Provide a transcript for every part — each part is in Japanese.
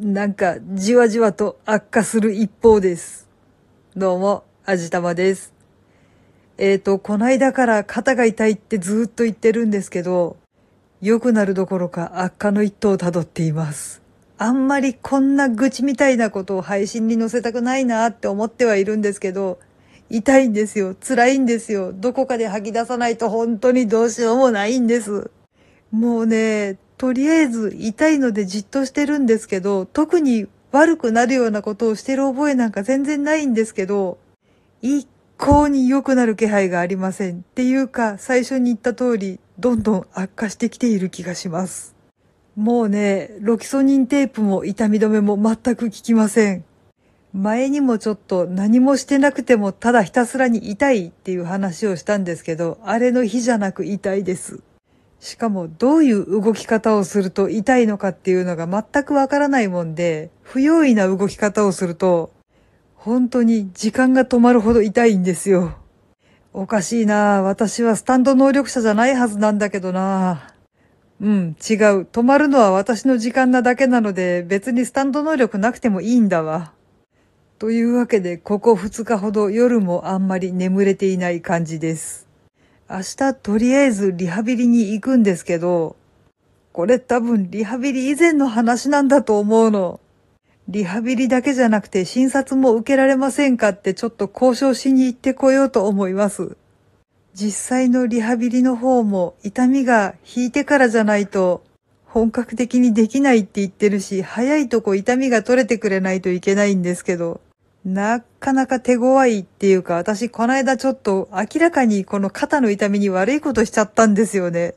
なんかじわじわと悪化する一方です。どうも、あじたまです。えーと、こないだから肩が痛いってずーっと言ってるんですけど、良くなるどころか悪化の一途をたどっています。あんまりこんな愚痴みたいなことを配信に載せたくないなって思ってはいるんですけど、痛いんですよ。辛いんですよ。どこかで吐き出さないと本当にどうしようもないんです。もうね、とりあえず痛いのでじっとしてるんですけど、特に悪くなるようなことをしてる覚えなんか全然ないんですけど、一向に良くなる気配がありません。っていうか、最初に言った通り、どんどん悪化してきている気がします。もうね、ロキソニンテープも痛み止めも全く効きません。前にもちょっと何もしてなくてもただひたすらに痛いっていう話をしたんですけど、あれの日じゃなく痛いです。しかもどういう動き方をすると痛いのかっていうのが全くわからないもんで、不用意な動き方をすると、本当に時間が止まるほど痛いんですよ。おかしいな私はスタンド能力者じゃないはずなんだけどなうん、違う。止まるのは私の時間なだけなので、別にスタンド能力なくてもいいんだわ。というわけで、ここ2日ほど夜もあんまり眠れていない感じです。明日とりあえずリハビリに行くんですけど、これ多分リハビリ以前の話なんだと思うの。リハビリだけじゃなくて診察も受けられませんかってちょっと交渉しに行ってこようと思います。実際のリハビリの方も痛みが引いてからじゃないと本格的にできないって言ってるし、早いとこ痛みが取れてくれないといけないんですけど、なかなか手強いっていうか、私この間ちょっと明らかにこの肩の痛みに悪いことしちゃったんですよね。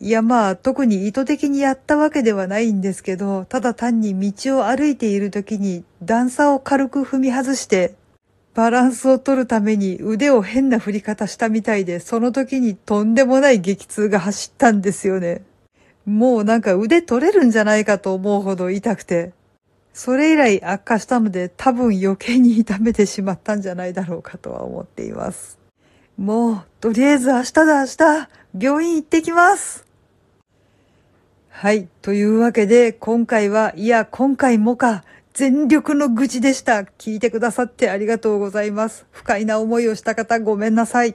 いやまあ特に意図的にやったわけではないんですけど、ただ単に道を歩いている時に段差を軽く踏み外して、バランスを取るために腕を変な振り方したみたいで、その時にとんでもない激痛が走ったんですよね。もうなんか腕取れるんじゃないかと思うほど痛くて。それ以来悪化したので多分余計に痛めてしまったんじゃないだろうかとは思っています。もう、とりあえず明日だ明日、病院行ってきます。はい。というわけで、今回は、いや、今回もか、全力の愚痴でした。聞いてくださってありがとうございます。不快な思いをした方ごめんなさい。